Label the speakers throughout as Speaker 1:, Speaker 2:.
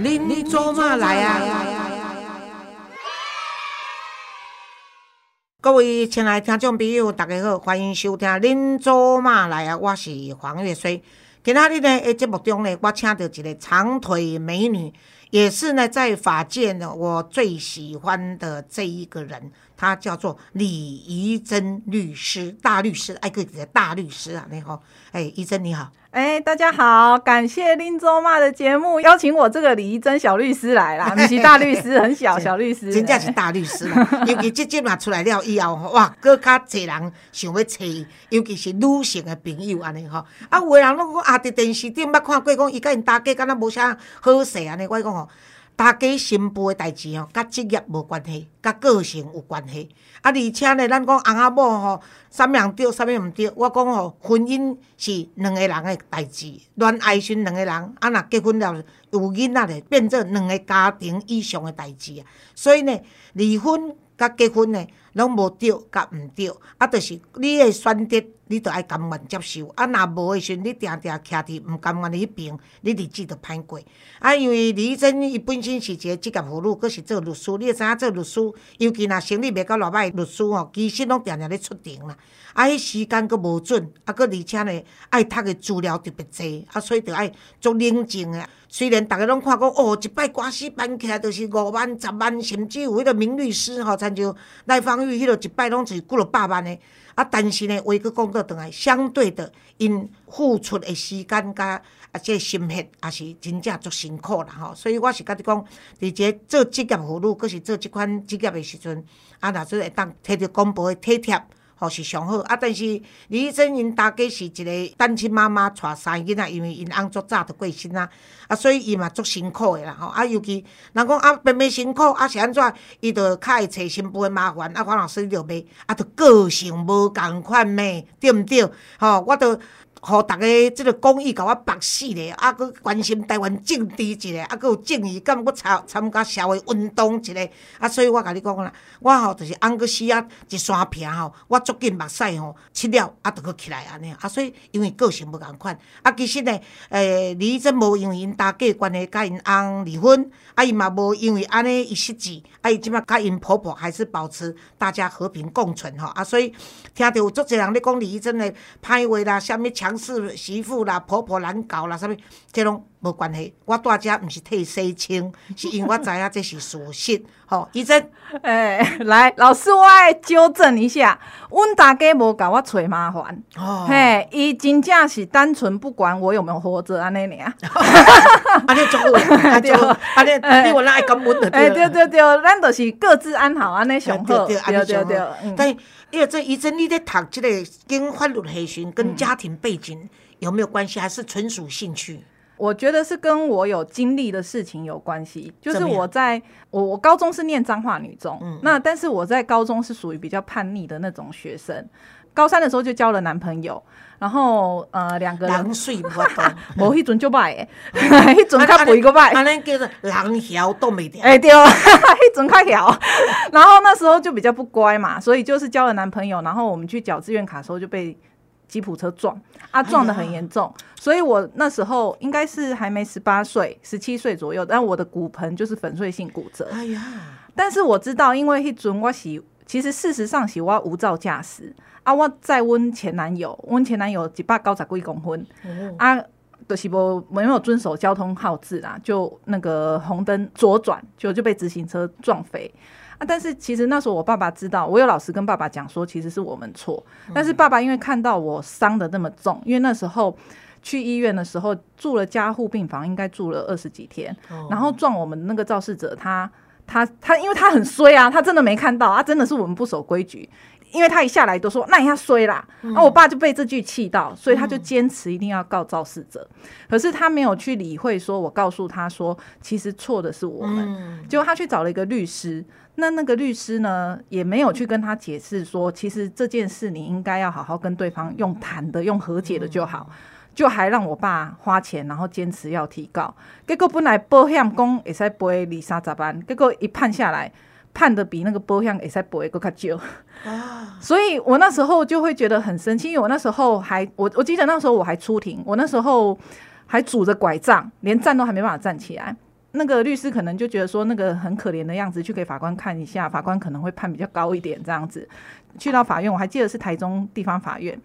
Speaker 1: 恁做嘛来啊？各位亲爱的听众朋友，大家好，欢迎收听《恁做嘛来啊》，我是黄月水。今仔日呢，节目中呢，我请到一个长腿美女，也是呢，在法界呢，我最喜欢的这一个人，他叫做李怡珍律师，大律师，哎，个大律师啊，你好，哎，怡珍你好。
Speaker 2: 哎，大家好，感谢林周妈的节目邀请我这个李怡珍小律师来啦，你是大律师，很小小律师，
Speaker 1: 真正是大律师啦。尤其这节目出来了以后，哇，更较侪人想要找，尤其是女性的朋友安尼吼。啊，有的人拢讲啊，伫电视顶捌看过，讲伊甲因大家敢若无啥好势安尼。我讲吼，大家新妇诶代志吼，甲职业无关系，甲个性有关系。啊，而且呢，咱讲翁仔某吼，啥物人对，啥物毋对。我讲吼，婚姻是两个人诶代志，恋爱是两个人，啊，若结婚了有囡仔咧，变做两个家庭以上诶代志啊。所以呢，离婚甲结婚呢，拢无对甲毋对，啊，就是你诶选择。你著爱甘愿接受，啊，若无诶时阵，你定定徛伫毋甘愿诶迄边，你日子著歹过。啊，因为李真伊本身是一个职业妇女，佫是做律师。你会知影做律师，尤其若生理袂到偌歹，律师吼，其实拢定定咧出庭啦。啊，迄时间佫无准，啊，佫而且呢，爱读诶资料特别济，啊，所以著爱足冷静诶。虽然逐个拢看讲，哦，一摆官司办起来，著是五万、十万，甚至有迄个名律师吼，参像赖芳玉迄落一摆拢是几落百万诶。啊，但是呢，话佫讲倒转来，相对的，因付出的时间甲啊，即个心血也是真正足辛苦啦吼。所以我是甲你讲，伫这做职业妇女，佫是做即款职业的时阵，啊，若做会当摕着公婆的体贴。吼是上好啊！但是李医生因大家是一个单亲妈妈，带三个囡仔，因为因翁足早就过身啊，啊，所以伊嘛足辛苦的啦吼。啊，尤其人讲啊，明明辛苦啊，是安怎？伊着较会找新妇的麻烦啊，黄老师你着袂啊，着个性无共款咩？对毋对？吼，我着。互逐个即个公益甲我绑死咧，啊，佫关心台湾政治一个，啊，佫有正义感，佫参参加社会运动一个，啊，所以我甲你讲啦，我吼就是翁佫死啊一山坪吼，我足紧目屎吼，切了啊，着佫起来安尼，啊，所以因为个性无共款，啊，其实呢，诶，李真无因为因大家关系甲因翁离婚，啊，伊嘛无因为安尼一失志，啊，伊即摆甲因婆婆还是保持大家和平共存吼，啊，所以听着有足侪人咧讲李真的歹话啦，啥物强势媳妇啦，婆婆难搞啦，啥物，这拢无关系。我住遮毋是替洗清，是因为我知影这是事实。吼，医生，
Speaker 2: 哎，来，老师，我爱纠正一下，阮大家无甲我找麻烦。哦，嘿，伊真正是单纯不管我有没有活着安尼尔。
Speaker 1: 安尼做好，对，安尼你我那爱感恩的。
Speaker 2: 哎，对对对，咱就是各自安好安尼上好。对对对对，
Speaker 1: 但。因为这一阵，你在读这个跟法律培训跟家庭背景有没有关系，还是纯属兴趣？
Speaker 2: 我觉得是跟我有经历的事情有关系。就是我在我我高中是念彰化女中，那但是我在高中是属于比较叛逆的那种学生。高三的时候就交了男朋友，然后呃两个人，
Speaker 1: 人水不懂，
Speaker 2: 无迄阵就歹诶，迄阵较肥个歹，
Speaker 1: 安尼叫做人晓都没掉，
Speaker 2: 哎对，迄阵较晓，然后那时候就比较不乖嘛，所以就是交了男朋友，然后我们去缴志愿卡的时候就被吉普车撞，啊撞的很严重，所以我那时候应该是还没十八岁，十七岁左右，但我的骨盆就是粉碎性骨折，哎呀，但是我知道，因为迄阵我是其实事实上是我无照驾驶。啊！我再问前男友，问前男友一百九十几公分，啊，就是无没有遵守交通号志啦，就那个红灯左转，就就被自行车撞飞啊！但是其实那时候我爸爸知道，我有老实跟爸爸讲说，其实是我们错。但是爸爸因为看到我伤的那么重，因为那时候去医院的时候住了加护病房，应该住了二十几天，然后撞我们那个肇事者，他他他，因为他很衰啊，他真的没看到啊，真的是我们不守规矩。因为他一下来都说那你要衰啦，那我爸就被这句气到，所以他就坚持一定要告肇事者。可是他没有去理会，说我告诉他说，其实错的是我们。结果他去找了一个律师，那那个律师呢，也没有去跟他解释说，其实这件事你应该要好好跟对方用谈的、用和解的就好，就还让我爸花钱，然后坚持要提告。结果本来保险公也在赔二三十万，结果一判下来。判的比那个波向也在波一个卡久啊，所以我那时候就会觉得很生气，因为我那时候还我我记得那时候我还出庭，我那时候还拄着拐杖，连站都还没办法站起来。那个律师可能就觉得说那个很可怜的样子，去给法官看一下，法官可能会判比较高一点这样子。去到法院，我还记得是台中地方法院，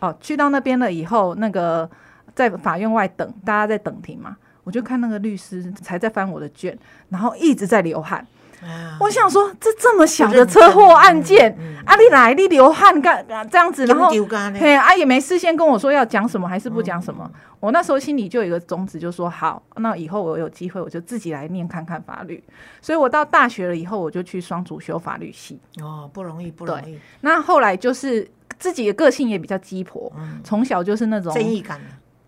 Speaker 2: 哦，去到那边了以后，那个在法院外等，大家在等庭嘛，我就看那个律师才在翻我的卷，然后一直在流汗。
Speaker 1: 啊
Speaker 2: 我想说，这这么小的车祸案件，啊，你来你流汗干这样子，然后
Speaker 1: 丢干呢？
Speaker 2: 嘿，啊也没事先跟我说要讲什么还是不讲什么。我那时候心里就有一个宗旨，就说好，那以后我有机会我就自己来念看看法律。所以我到大学了以后，我就去双主修法律系。
Speaker 1: 哦，不容易，不容易，
Speaker 2: 那后来就是自己的个性也比较鸡婆，从小就是那种
Speaker 1: 正义感。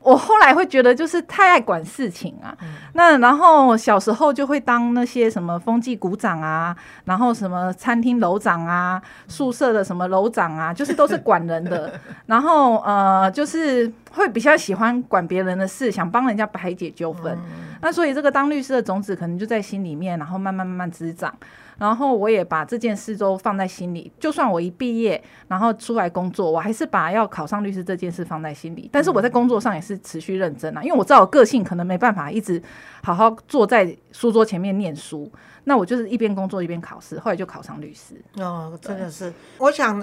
Speaker 2: 我后来会觉得就是太爱管事情啊，那然后小时候就会当那些什么风纪股长啊，然后什么餐厅楼长啊，宿舍的什么楼长啊，就是都是管人的，然后呃就是会比较喜欢管别人的事，想帮人家排解纠纷。那所以这个当律师的种子可能就在心里面，然后慢慢慢慢滋长。然后我也把这件事都放在心里，就算我一毕业，然后出来工作，我还是把要考上律师这件事放在心里。但是我在工作上也是持续认真啊，因为我知道我个性可能没办法一直好好坐在书桌前面念书，那我就是一边工作一边考试，后来就考上律师。
Speaker 1: 哦，真的是，我想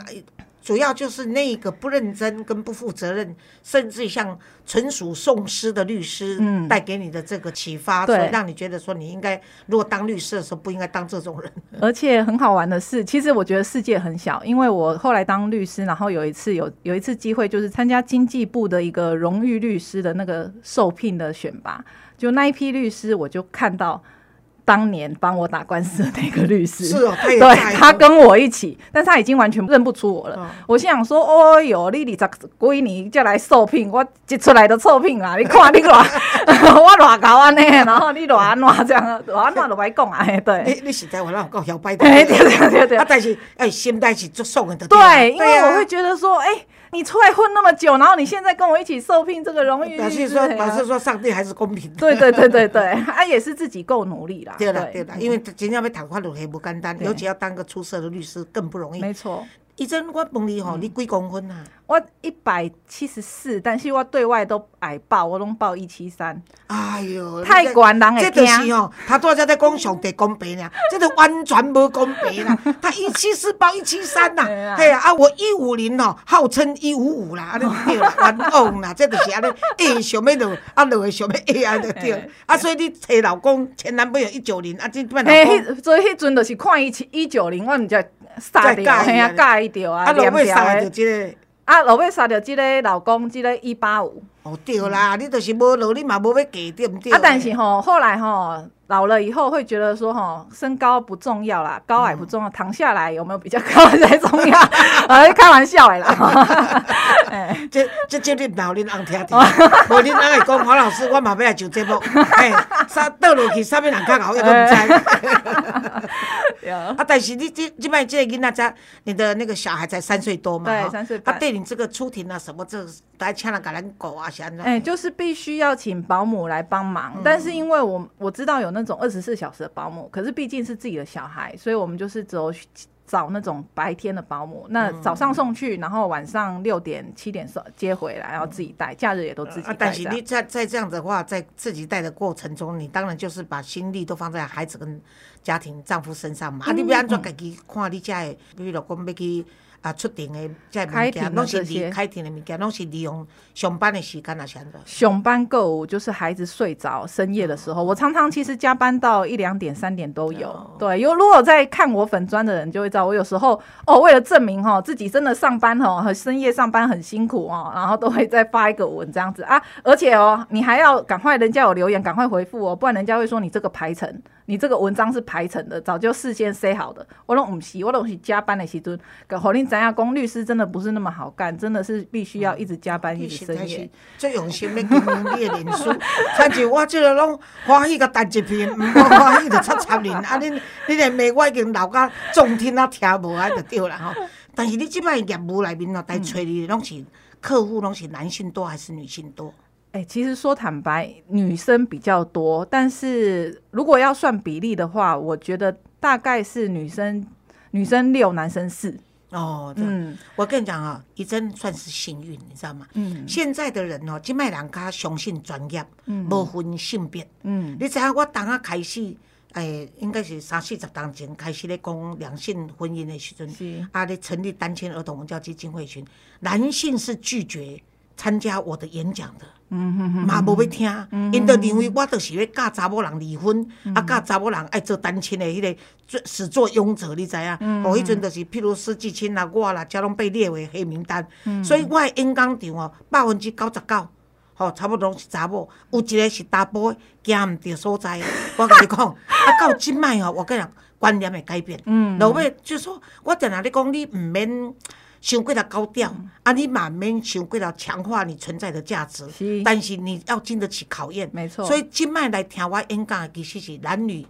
Speaker 1: 主要就是那个不认真跟不负责任，甚至像纯属送师的律师，
Speaker 2: 嗯
Speaker 1: 带给你的这个启发，
Speaker 2: 对
Speaker 1: 所以让你觉得说你应该，如果当律师的时候不应该当这种人。
Speaker 2: 而且很好玩的是，其实我觉得世界很小，因为我后来当律师，然后有一次有有一次机会，就是参加经济部的一个荣誉律师的那个受聘的选拔，就那一批律师，我就看到当年帮我打官司的那个律师，
Speaker 1: 是哦，他也
Speaker 2: 对他跟我一起，但是他已经完全认不出我了。
Speaker 1: 哦
Speaker 2: 我心想说：“哦哟，你二十几年就来受聘，我一出来就受聘啊！你看你偌，我偌高安尼，然后你偌安怎这样，偌安怎就歹讲啊？对。”
Speaker 1: 你你实在我让我摇摆的，
Speaker 2: 哎对对对对
Speaker 1: 啊，但是哎，心态是足爽的，
Speaker 2: 对，因为
Speaker 1: 啊
Speaker 2: 我会觉得说，哎、你出来混那么久，然后你现在跟我一起受聘这个荣誉
Speaker 1: 表
Speaker 2: 律
Speaker 1: 说
Speaker 2: 哎呀
Speaker 1: 表示说上帝还是公平的。
Speaker 2: 对对对对对，他也是自己够努力啦，
Speaker 1: 对了对了，因为真正要谈法律很不简单，尤其要当个出色的律师更不容易。
Speaker 2: 没错。
Speaker 1: 医生，我问你
Speaker 2: 嗯
Speaker 1: 吼，你几公分啊？
Speaker 2: 我一百七十四，但是我对外都矮报，我拢报一七三，
Speaker 1: 哎哟，
Speaker 2: 太悬人会
Speaker 1: 这就是
Speaker 2: 惊。
Speaker 1: 吼，他多少在讲上帝公平俩，这个完全无公平啦。他一七四报一七三呐
Speaker 2: 对，啊
Speaker 1: 嘿啊，啊我一五零吼，号称一五五啦，啊，你对啦，冤枉啦，这就是安尼，A 想要落，啊落想要 A 安就对。啊，所以你找老公前男朋友一九零，啊，这摆老
Speaker 2: 嘿，
Speaker 1: 公，
Speaker 2: 迄所以迄阵就是看伊一九零，我毋才杀
Speaker 1: 再
Speaker 2: 掉，嘿啊，
Speaker 1: 介意啊
Speaker 2: 介意掉啊，
Speaker 1: 啊，落
Speaker 2: 连
Speaker 1: 尾杀。着即个。
Speaker 2: 啊，落尾杀着即个老公，即个一八五。
Speaker 1: 哦，对啦，你就是无落，你嘛无要嫁，对毋对？
Speaker 2: 啊，但是吼，后来吼老了以后会觉得说吼，身高不重要啦，高矮不重要，躺下来有没有比较高才重要。呃，开玩笑的啦。哎，
Speaker 1: 这这这你老恁翁听听，无恁翁会讲黄老师，我嘛要来上节目，嘿，啥倒落去，啥物人较熬，也都毋知。啊，但是你这这摆这个囡仔才，你的那个小孩才三岁多嘛，
Speaker 2: 对三岁半
Speaker 1: 啊，对你这个出庭啊什么，这来请人给咱狗啊，是安怎？
Speaker 2: 哎，就是必须要请保姆来帮忙，但是因为我我知道有那种二十四小时的保姆，可是毕竟是自己的小孩，所以我们就是只有找那种白天的保姆，那早上送去，然后晚上六点七点送接回来，然后自己带，假日也都自己带。
Speaker 1: 啊，但是你在在这样子的话，在自己带的过程中，你当然就是把心力都放在孩子跟家庭、丈夫身上嘛。啊，你要安怎家己看你家的，比如讲要去啊出庭的这物件，
Speaker 2: 开庭的
Speaker 1: 拢是利
Speaker 2: 这些
Speaker 1: 开庭的物件，拢是利用上班的时间啊，是安怎？
Speaker 2: 熊班购物就是孩子睡着深夜的时候，我常常其实加班到一两点、三点都有。
Speaker 1: 哦
Speaker 2: 对，有如果在看我粉砖的人就会知道，我有时候哦，为了证明哈自己真的上班哦，很深夜上班很辛苦哦，然后都会再发一个文这样子啊，而且哦，你还要赶快人家有留言赶快回复哦，不然人家会说你这个排程，你这个文章是排程的，早就事先塞好的。我拢唔是，我拢是加班的时阵，跟好令咱亚公律师真的不是那么好干，真的是必须要一直加班，一直深夜。
Speaker 1: 最用心咧经营你的脸书，亲像我即个拢欢喜甲弹一片，毋好欢喜就插插人。啊，恁你连骂我已经老甲中听啊听无啊，就对啦吼。但是你即摆业务内面哦，来催你的拢是客户，拢是男性多还是女性多？
Speaker 2: 哎、其实说坦白，女生比较多，但是如果要算比例的话，我觉得大概是女生女生六，男生四。
Speaker 1: 哦，这样。
Speaker 2: 嗯。
Speaker 1: 我跟你讲啊，怡珍算是幸运，你知道吗？
Speaker 2: 嗯。
Speaker 1: 现在的人哦，即卖人家相信专业，无分性别。
Speaker 2: 嗯。
Speaker 1: 你知影我当啊开始，诶、应该是三四十当前开始咧讲两性婚姻的时阵
Speaker 2: 是，
Speaker 1: 啊，咧成立单亲儿童文教基金会时，男性是拒绝参加我的演讲的。嘛无要听，因着认为我就是要教查某人离婚，啊教查某人爱做单亲的迄个做始作俑者，你知影？哦，迄阵就是譬如施季青啦、我啦，才拢被列为黑名单。所以我的演讲场哦，百分之九十九。哦、差不多是查某，有一个是查甫的，行毋着所在。我甲你讲，啊，到即摆哦，我跟你讲，观念会改变。嗯，落尾就是说，我定定咧讲，你毋免伤过了高调，啊，你嘛毋免伤过了强化你存在的价值。
Speaker 2: 是
Speaker 1: 但是你要经得起考验。
Speaker 2: 没错
Speaker 1: 所以今摆来听我演讲的其实是男女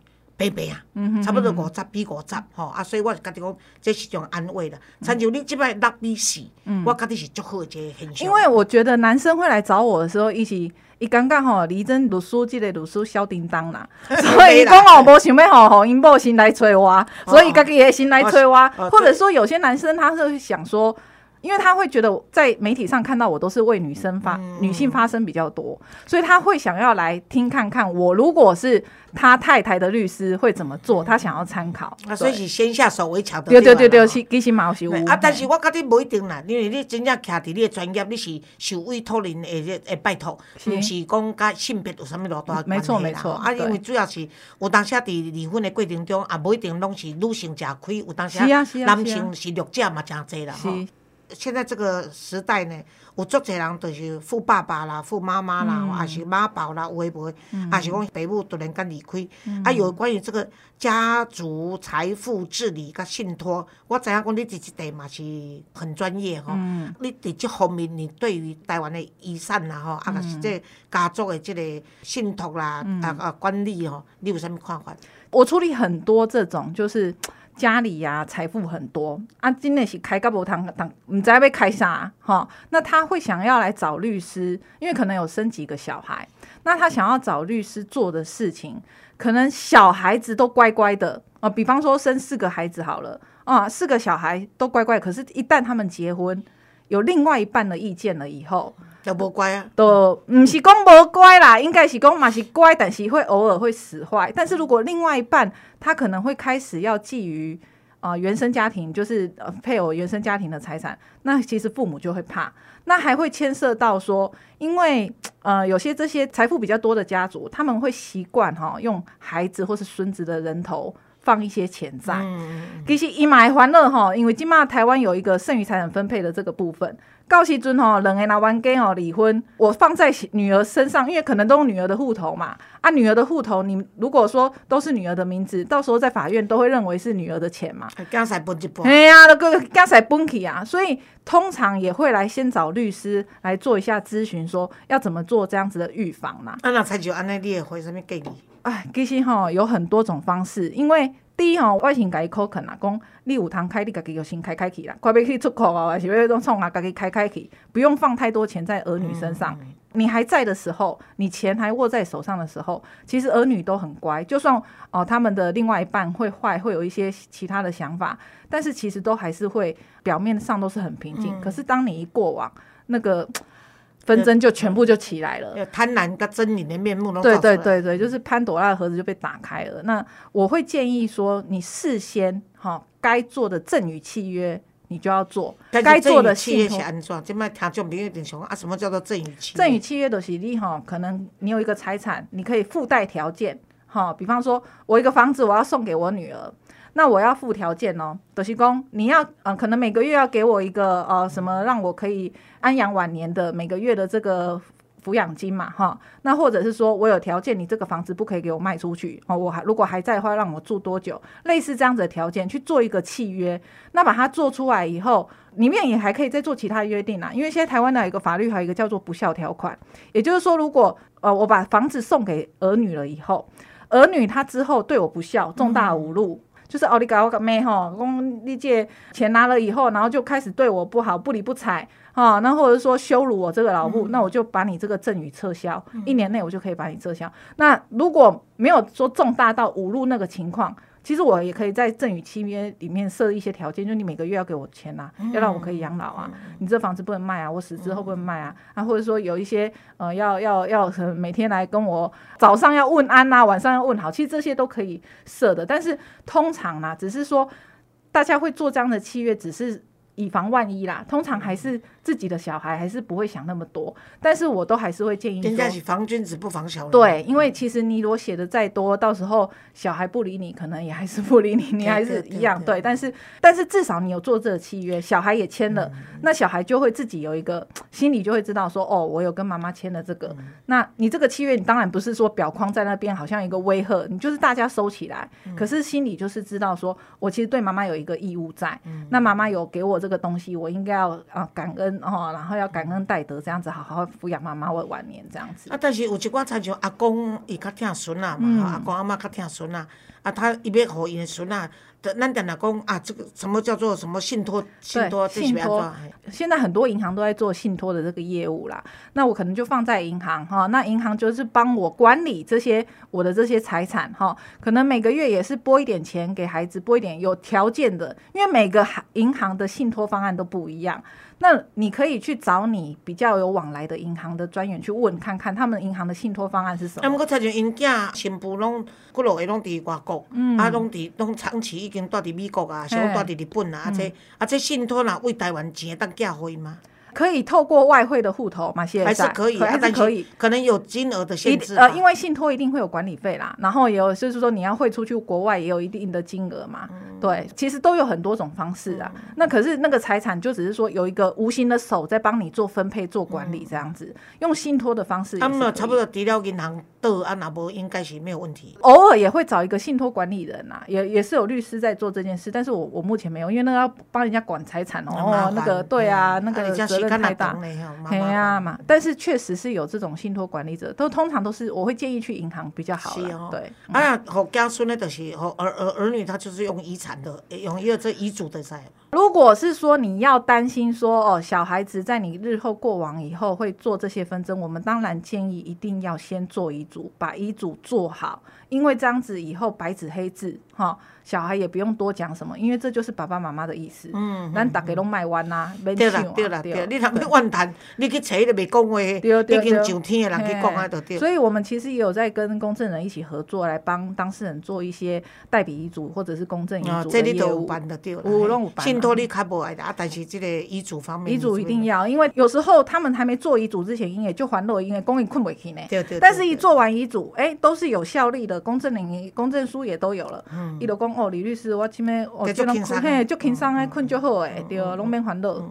Speaker 1: 平平啊，
Speaker 2: 嗯
Speaker 1: 差不多五十比五十吼啊，所以我就甲你讲，这是一种安慰啦。亲像你即摆六比四，我觉得是足好的一个现象。
Speaker 2: 嗯因为我觉得男生会来找我的时候，一起伊感觉吼，李真律师即个律师小叮当啦，所以伊讲哦，无想要吼吼因某先来催我，所以家己也先来催我。或者说有些男生他是会想说。因为他会觉得在媒体上看到我都是为女生发、
Speaker 1: 嗯。
Speaker 2: 女性发声比较多，所以他会想要来听看看我如果是他太太的律师会怎么做，他想要参考。
Speaker 1: 啊，所以是先下手为强的。
Speaker 2: 对对对对，其实嘛有是有
Speaker 1: 啊，但是我觉得不一定啦，因为你真正徛伫你的专业，你是受委托人的的的拜托，
Speaker 2: 是。
Speaker 1: 毋是讲甲性别有啥物偌大的
Speaker 2: 没错没错
Speaker 1: 啊，因为主要是有当时啊，伫离婚的过程中，也不一定拢是女性吃亏，有当时
Speaker 2: 是啊是啊是啊。
Speaker 1: 男性是弱者嘛，真济啦吼。
Speaker 2: 是
Speaker 1: 现在这个时代呢，有足侪人就是富爸爸啦、富妈妈啦，
Speaker 2: 嗯。
Speaker 1: 还、是妈宝啦，有诶无诶，还是讲父母突然间离开，
Speaker 2: 嗯。
Speaker 1: 啊，有关于这个家族财富治理甲信托，我知影讲你伫即块嘛是很专业吼。
Speaker 2: 嗯。
Speaker 1: 你伫即方面，你对于台湾的遗产啦吼，啊，是这家族的即个信托啦，啊啊管理吼，你有啥物看法？
Speaker 2: 我处理很多这种，就是家里呀、财富很多啊，真的是开个无堂堂，唔知道要开啥哈。那他会想要来找律师，因为可能有生几个小孩，那他想要找律师做的事情，可能小孩子都乖乖的啊，比方说生四个孩子好了啊，四个小孩都乖乖，可是一旦他们结婚，有另外一半的意见了以后，
Speaker 1: 就无乖啊，
Speaker 2: 都唔是讲无乖啦，应该是讲嘛是乖，但是会偶尔会使坏。但是如果另外一半他可能会开始要觊觎呃原生家庭，就是呃配偶原生家庭的财产，那其实父母就会怕。那还会牵涉到说，因为呃有些这些财富比较多的家族，他们会习惯哈用孩子或是孙子的人头放一些钱在。
Speaker 1: 嗯，
Speaker 2: 其实伊嘛会欢乐哈，因为今嘛台湾有一个剩余财产分配的这个部分，到时阵吼，两个拿完给哦离婚，我放在女儿身上，因为可能都是女儿的户头嘛，啊，女儿的户头，你如果说都是女儿的名字，到时候在法院都会认为是女儿的钱嘛，
Speaker 1: 刚才分一半。
Speaker 2: 哎呀，那个刚才崩起啊，所以通常也会来先找律师来做一下咨询，说要怎么做这样子的预防啦。
Speaker 1: 啊，那才就安尼，你会回什么建议？
Speaker 2: 哎，其实吼有很多种方式，因为第一吼，我先甲伊口肯啦，讲你有通开，你家己就先开开去啦，快要去出口啊，还是要弄创啊，家己开开去，不用放太多钱在儿女身上。你还在的时候，你钱还握在手上的时候，其实儿女都很乖，就算哦、他们的另外一半会坏，会有一些其他的想法，但是其实都还是会表面上都是很平静。可是当你一过往，那个纷争就全部就起来了。
Speaker 1: 要贪婪跟狰狞的面目都
Speaker 2: 对对对对，就是潘朵拉的盒子就被打开了。那我会建议说，你事先哈该做的赠与契约你就要做，该做的
Speaker 1: 契约。是安怎？即摆听众朋友一定想啊，什么叫做赠与契约？
Speaker 2: 赠与契约的是你哈，可能你有一个财产，你可以附带条件哈，比方说我一个房子我要送给我女儿。那我要附条件哦，德西公，你要呃，可能每个月要给我一个呃什么，让我可以安养晚年的每个月的这个抚养金嘛，哈。那或者是说我有条件，你这个房子不可以给我卖出去哦，我还如果还在的话，让我住多久？类似这样子的条件去做一个契约，那把它做出来以后，里面也还可以再做其他约定啦。因为现在台湾的有一个法律，还有一个叫做不孝条款，也就是说，如果呃我把房子送给儿女了以后，儿女他之后对我不孝，重大侮辱。就是奥利给我个妹吼，公立借钱拿了以后，然后就开始对我不好，不理不睬哈，那或者说羞辱我这个老
Speaker 1: 嗯，
Speaker 2: 那我就把你这个赠与撤销，一年内我就可以把你撤销。那如果没有说重大到侮辱那个情况，其实我也可以在赠与契约里面设一些条件，就你每个月要给我钱啊，要让我可以养老啊，你这房子不能卖啊，我死之后不能卖啊，啊，或者说有一些呃要要要每天来跟我早上要问安呐，晚上要问好，其实这些都可以设的，但是通常呢，只是说大家会做这样的契约，只是以防万一啦，通常还是。自己的小孩还是不会想那么多，但是我都还是会建议
Speaker 1: 人家是防君子不防小人。
Speaker 2: 对，因为其实你如果写的再多，到时候小孩不理你，可能也还是不理你，你 还是一样。对，但是但是至少你有做这个契约，小孩也签了，那小孩就会自己有一个心里就会知道说，哦，我有跟妈妈签了这个。那你这个契约，你当然不是说表框在那边好像一个威吓，你就是大家收起来，可是心里就是知道说我其实对妈妈有一个义务在，那妈妈有给我这个东西，我应该要啊感恩。哦，然后要感恩戴德，这样子好好抚养妈妈为晚年这样子。
Speaker 1: 啊，但是有一寡亲像阿公，伊较疼孙啊嘛，阿公阿妈较疼孙啊，啊，他伊要互伊的孙啊。咱点来讲啊，这个什么叫做什么信托？信托，信托。
Speaker 2: 现在很多银行都在做信托的这个业务啦。那我可能就放在银行哈，那银行就是帮我管理这些我的这些财产哈。可能每个月也是拨一点钱给孩子，拨一点有条件的，因为每个银行的信托方案都不一样。那你可以去找你比较有往来的银行的专员去问看看，他们银行的信托方案是什么。
Speaker 1: 啊，毋过亲像因囝新妇拢，骨落个拢伫外国，啊，拢伫拢长期已经住伫美国啊，想住伫日本啊，啊这啊这信托若为台湾钱当寄互伊吗？
Speaker 2: 可以透过外汇的户头嘛？现在
Speaker 1: 还是可以，
Speaker 2: 还是可以，
Speaker 1: 可能有金额的限制。
Speaker 2: 呃，因为信托一定会有管理费啦，然后也有就是说你要汇出去国外也有一定的金额嘛。对，其实都有很多种方式啊。那可是那个财产就只是说有一个无形的手在帮你做分配、做管理这样子，用信托的方式。
Speaker 1: 他们差不多除了银行的啊，那不应该是没有问题。
Speaker 2: 偶尔也会找一个信托管理人啊，也也是有律师在做这件事，但是我我目前没有，因为那个要帮人家管财产哦，那个对啊，那个责任太大。对呀嘛，但是确实是有这种信托管理者，都通常都是我会建议去银行比较好。是哦，对。
Speaker 1: 哎呀，和家孙呢，就是和儿儿儿女，他就是用遗产的，用一个这遗嘱的在。
Speaker 2: 如果是说你要担心说哦，小孩子在你日后过往以后会做这些纷争，我们当然建议一定要先做遗嘱，把遗嘱做好，因为这样子以后白纸黑字哈。小孩也不用多讲什么，因为这就是爸爸妈妈的意思。嗯，咱大家拢卖弯呐，
Speaker 1: 对啦对啦对，你他们怨谈，你去找都未讲话，已经上天的人去讲啊，就对。
Speaker 2: 所以我们其实也有在跟公证人一起合作，来帮当事人做一些代笔遗嘱或者是公证遗嘱这里都。
Speaker 1: 有拢有办。信托你较无爱的啊，但是这个遗嘱方面，
Speaker 2: 遗嘱一定要，因为有时候他们还没做遗嘱之前，因为就还落，因为公益困不起呢。
Speaker 1: 对对。
Speaker 2: 但是一做完遗嘱，哎，都是有效力的，公证人公证书也都有了。嗯。伊就讲。哦，李律师，我前面哦，就困嘿，就轻松诶，困足好诶，对，拢免烦恼。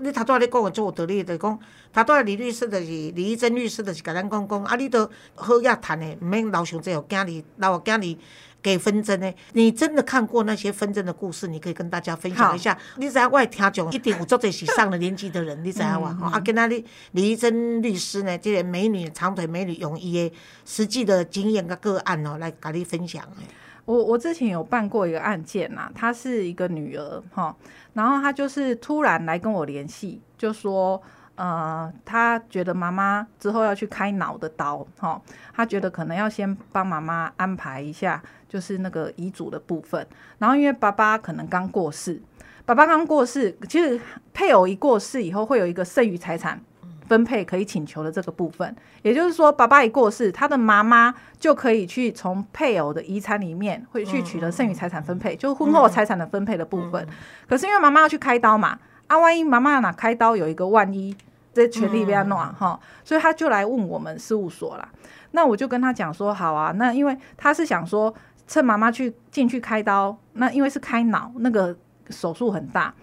Speaker 1: 你头拄仔咧讲诶做有道理，就讲头拄仔李律师就是李义珍律师，就是甲咱讲讲，啊，你都好亚谈诶，毋免留上这互囝儿，留互囝儿给纷争诶。你真的看过那些纷争的故事？你可以跟大家分享一下。你知影我听众一定有做这是上了年纪的人，你知影哇？啊，跟那里李义珍律师呢，这个美女长腿美女用伊诶实际的经验甲个案哦，来甲你分享诶。
Speaker 2: 我我之前有办过一个案件呐，她是一个女儿哈，然后她就是突然来跟我联系，就说呃，她觉得妈妈之后要去开脑的刀哈，她觉得可能要先帮妈妈安排一下，就是那个遗嘱的部分，然后因为爸爸可能刚过世，爸爸刚过世，其实配偶一过世以后会有一个剩余财产。分配可以请求的这个部分，也就是说，爸爸一过世，他的妈妈就可以去从配偶的遗产里面会去取得剩余财产分配，就是婚后财产的分配的部分。可是因为妈妈要去开刀嘛，啊，万一妈妈哪开刀有一个万一，这权利被他弄哈，所以他就来问我们事务所啦。那我就跟他讲说，好啊，那因为他是想说，趁妈妈去进去开刀，那因为是开脑，那个手术很大。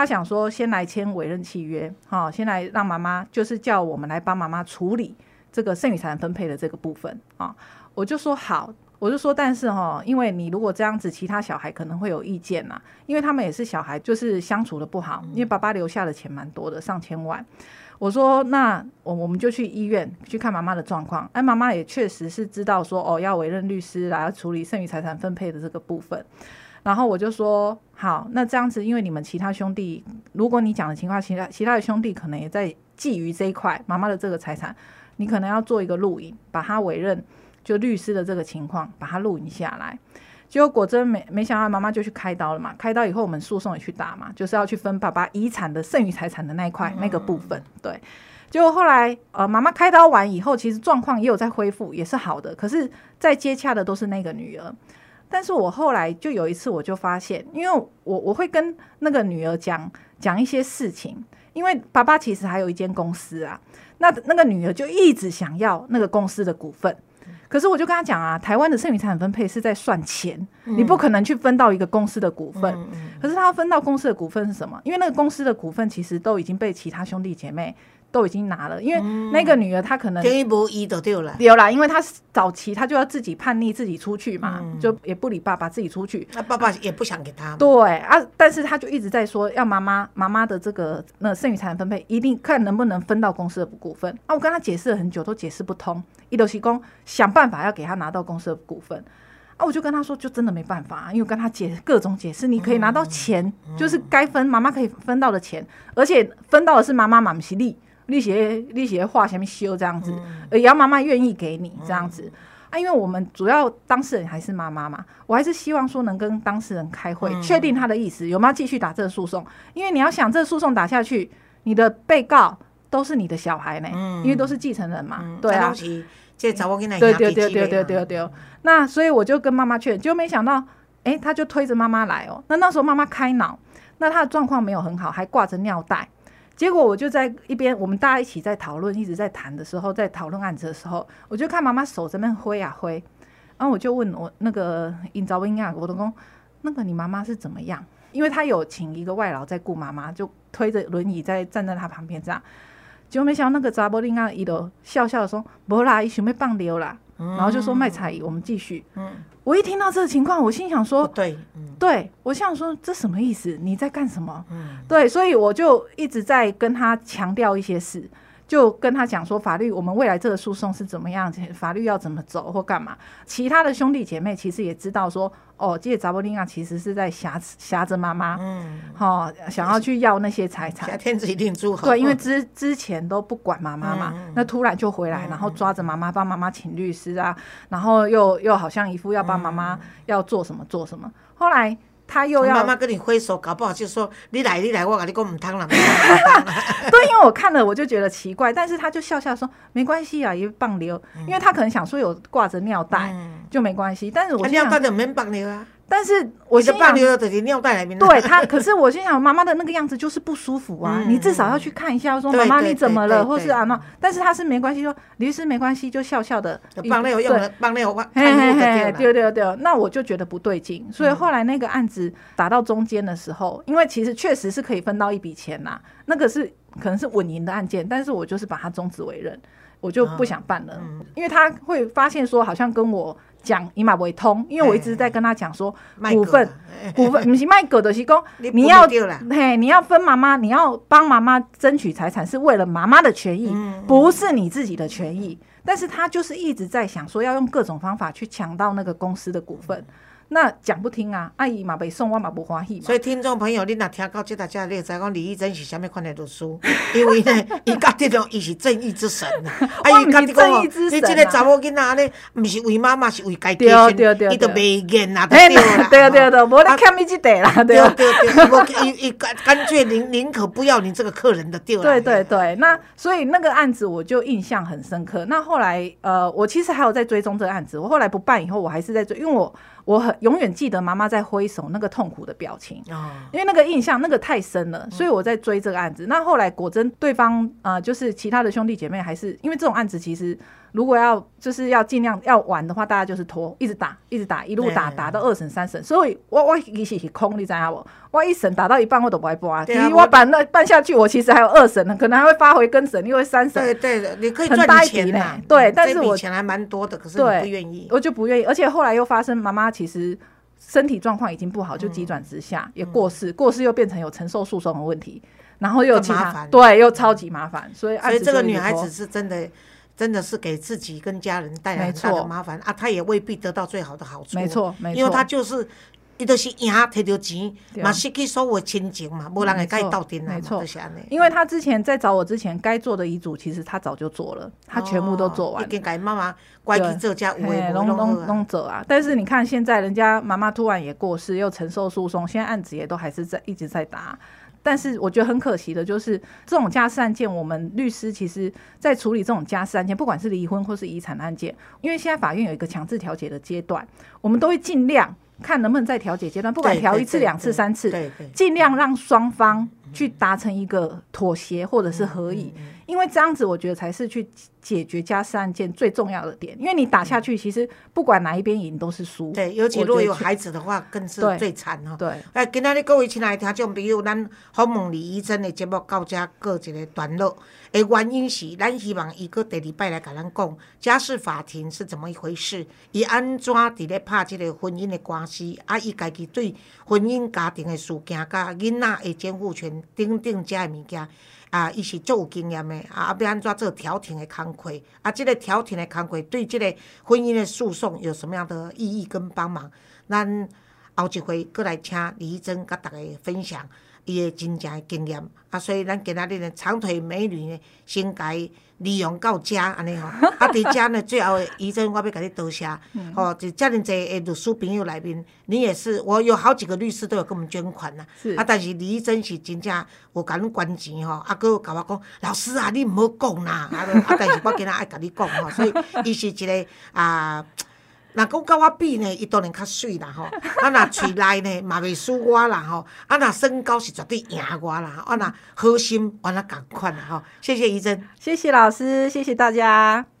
Speaker 2: 他想说，先来签委任契约，哈，先来让妈妈，就是叫我们来帮妈妈处理这个剩余财产分配的这个部分啊。我就说好，我就说，但是哈，因为你如果这样子，其他小孩可能会有意见呐，因为他们也是小孩，就是相处的不好，因为爸爸留下的钱蛮多的，上千万。我说，那我我们就去医院去看妈妈的状况。哎，妈妈也确实是知道说，哦，要委任律师来处理剩余财产分配的这个部分。然后我就说好，那这样子，因为你们其他兄弟，如果你讲的情况，其他其他的兄弟可能也在觊觎这一块妈妈的这个财产，你可能要做一个录影，把他委任就律师的这个情况，把它录影下来。结果果真没没想到妈妈就去开刀了嘛，开刀以后我们诉讼也去打嘛，就是要去分爸爸遗产的剩余财产的那一块、那个部分，对。结果后来呃妈妈开刀完以后，其实状况也有在恢复，也是好的，可是，在接洽的都是那个女儿。但是我后来就有一次我就发现，因为我我会跟那个女儿讲讲一些事情，因为爸爸其实还有一间公司啊，那那个女儿就一直想要那个公司的股份。可是我就跟他讲啊，台湾的剩余财产分配是在算钱，你不可能去分到一个公司的股份。可是他要分到公司的股份是什么？因为那个公司的股份其实都已经被其他兄弟姐妹。都已经拿了，因为那个女儿她可能
Speaker 1: 等于无依的对了，
Speaker 2: 有啦，因为她早期她就要自己叛逆，自己出去嘛，就也不理爸爸，自己出去。
Speaker 1: 那爸爸也不想给她。
Speaker 2: 对啊，但是她就一直在说要妈妈妈妈的这个那剩余财产分配，一定看能不能分到公司的股份。啊，我跟她解释了很久，都解释不通。一楼西公想办法要给她拿到公司的股份。啊，我就跟他说，就真的没办法，因为跟他解各种解释，你可以拿到钱，就是该分妈妈可以分到的钱，而且分到的是妈妈满西利。利息利息画下面修这样子，呃，要妈妈愿意给你这样子。啊，因为我们主要当事人还是妈妈嘛，我还是希望说能跟当事人开会，确定他的意思有没有继续打这个诉讼，因为你要想这个诉讼打下去，你的被告都是你的小孩呢，因为都是继承人嘛，对啊，
Speaker 1: 这找我给
Speaker 2: 对对对对对对对，那所以我就跟妈妈确认，就没想到，哎，他就推着妈妈来哦，那那时候妈妈开脑，那他的状况没有很好，还挂着尿袋。结果我就在一边，我们大家一起在讨论，一直在谈的时候，在讨论案子的时候，我就看妈妈手在那挥啊挥，然后我就问我那个尹兆英啊，我老公，那个你妈妈是怎么样？因为他有请一个外劳在顾妈妈，就推着轮椅在站在他旁边这样，结果没想到那个查波林啊，伊都笑笑的说，不啦，伊想要放流啦。然后就说卖彩仪，我们继续。嗯，我一听到这个情况，我心想说，
Speaker 1: 对，
Speaker 2: 对我想说这什么意思？你在干什么？嗯，对，所以我就一直在跟他强调一些事。就跟他讲说，法律我们未来这个诉讼是怎么样，法律要怎么走或干嘛。其他的兄弟姐妹其实也知道说，哦，这扎波利亚其实是在挟挟着妈妈，嗯，好，想要去要那些财产。
Speaker 1: 天子一定祝贺。
Speaker 2: 对，因为之之前都不管妈妈嘛，那突然就回来，然后抓着妈妈帮妈妈请律师啊，然后又又好像一副要帮妈妈要做什么做什么，后来。他又要
Speaker 1: 妈妈跟你挥手，搞不好就说你来你来，我跟你讲唔汤了。
Speaker 2: 对，因为我看了我就觉得奇怪，但是他就笑笑说没关系啊，一棒流，因为他可能想说有挂着尿袋就没关系，但是我
Speaker 1: 尿袋就没棒流啊。
Speaker 2: 但是我心想，
Speaker 1: 尿袋里面。
Speaker 2: 对他，可是我心想，妈妈的那个样子就是不舒服啊，你至少要去看一下，说妈妈你怎么了，或是啊那，但是他是没关系，说律师没关系，就笑笑的。
Speaker 1: 帮那有用的，帮那有
Speaker 2: 嘿嘿嘿，对对对，那我就觉得不对劲，所以后来那个案子打到中间的时候，因为其实确实是可以分到一笔钱呐，那个是可能是稳赢的案件，但是我就是把它终止为认，我就不想办了，因为他会发现说好像跟我。讲伊嘛不通，因为我一直在跟他讲说，股份股 份不是卖狗的，是讲你要嘿，你要分妈妈，你要帮妈妈争取财产，是为了妈妈的权益，不是你自己的权益。但是他就是一直在想说，要用各种方法去抢到那个公司的股份。那讲不听啊，阿姨嘛被送，我嘛不欢喜。
Speaker 1: 所以听众朋友，你若听到这大家，你知讲李义珍是啥物款的律师？因为呢，伊家这种伊是正义之神啊！
Speaker 2: 啊，伊家己讲，
Speaker 1: 你这个查某囡仔呢，毋是为妈妈，是为家己先，伊都袂瘾啊，对
Speaker 2: 啦，对对对，无你欠伊即地啦，
Speaker 1: 对对对，伊伊干干脆宁宁可不要你这个客人的对啦。
Speaker 2: 对对对，那所以那个案子我就印象很深刻。那后来呃，我其实还有在追踪这个案子，我后来不办以后，我还是在追，因为我。我很永远记得妈妈在挥手那个痛苦的表情，因为那个印象那个太深了，所以我在追这个案子。那后来果真对方啊，就是其他的兄弟姐妹，还是因为这种案子其实。如果要就是要尽量要玩的话，大家就是拖，一直打，一直打，一路打打到二审三审。所以我我一是空，你知道不？我一审打到一半我都不会播啊。其实我办那办下去，我其实还有二审呢，可能还会发回更审，因为三审。
Speaker 1: 对对的，你可以赚钱
Speaker 2: 呢。对，但是我
Speaker 1: 钱还蛮多的，可是不愿意。
Speaker 2: 我就不愿意，而且后来又发生妈妈其实身体状况已经不好，就急转直下，也过世，过世又变成有承受诉讼的问题，然后又其他对，又超级麻烦，所以
Speaker 1: 所以这个女孩子是真的。真的是给自己跟家人带来很大的麻烦啊！他也未必得到最好的好处，
Speaker 2: 没错，没错，
Speaker 1: 因为他就是伊都是赢摕到钱，
Speaker 2: 对
Speaker 1: 嘛失去所有亲情嘛，无人会甲伊斗阵啊，嘛
Speaker 2: 没错
Speaker 1: 就是安尼。
Speaker 2: 因为他之前在找我之前该做的遗嘱，其实他早就做了，他全部都做完了。
Speaker 1: 哦已经甲伊妈妈乖去做遮有
Speaker 2: 嘿
Speaker 1: 诶无
Speaker 2: 拢拢
Speaker 1: 拢好啊。
Speaker 2: 拢走啊！但是你看，现在人家妈妈突然也过世，又承受诉讼，现在案子也都还是在一直在打。但是我觉得很可惜的，就是这种家事案件，我们律师其实在处理这种家事案件，不管是离婚或是遗产案件，因为现在法院有一个强制调解的阶段，我们都会尽量看能不能在调解阶段，不管调一次、两次、三次，
Speaker 1: 对对，
Speaker 2: 尽量让双方去达成一个妥协或者是合
Speaker 1: 嗯
Speaker 2: 议，因为这样子我觉得才是去解决家事案件最重要的点。因为你打下去，其实不管哪一边赢都是输。
Speaker 1: 对，尤其
Speaker 2: 我觉得去
Speaker 1: 如果有孩子的话，更是最惨哈。
Speaker 2: 对，
Speaker 1: 哎，今仔日各位亲爱的听众比如，咱访问李医生的节目到这告一个段落。的原因是，咱希望伊个第二摆来甲咱讲家事法庭是怎么一回事，伊安怎伫咧拍即个婚姻的关系，啊，伊家己对婚姻家庭的事件、甲囡仔的监护权等等遮个物件。啊，伊是足有经验的，啊，要安怎做调停的工课，啊，即、个调停的工课对即个婚姻的诉讼有什么样的意义跟帮忙？咱后一回过来请李医生甲逐个分享伊诶真正诶经验，啊，所以咱今仔日呢长腿美女呢，先甲伊利用到遮安尼吼，啊，伫遮呢最后的医生，我要甲你多谢，吼、就遮尔侪诶律师朋友内面，你也是，我有好几个律师都有给我们捐款呐、啊，但是李医生是真正有甲阮捐钱吼，啊，佮甲我讲，老师啊，你毋好讲啦，啊，啊，但是我今仔爱甲你讲吼，所以伊是一个啊。若讲甲我比呢，伊当然较水啦吼，啊若喙内呢嘛袂输我啦吼，啊若身高是绝对赢我啦，啊若好心完了共款啦吼，谢谢医生。
Speaker 2: 谢谢老师，谢谢大家。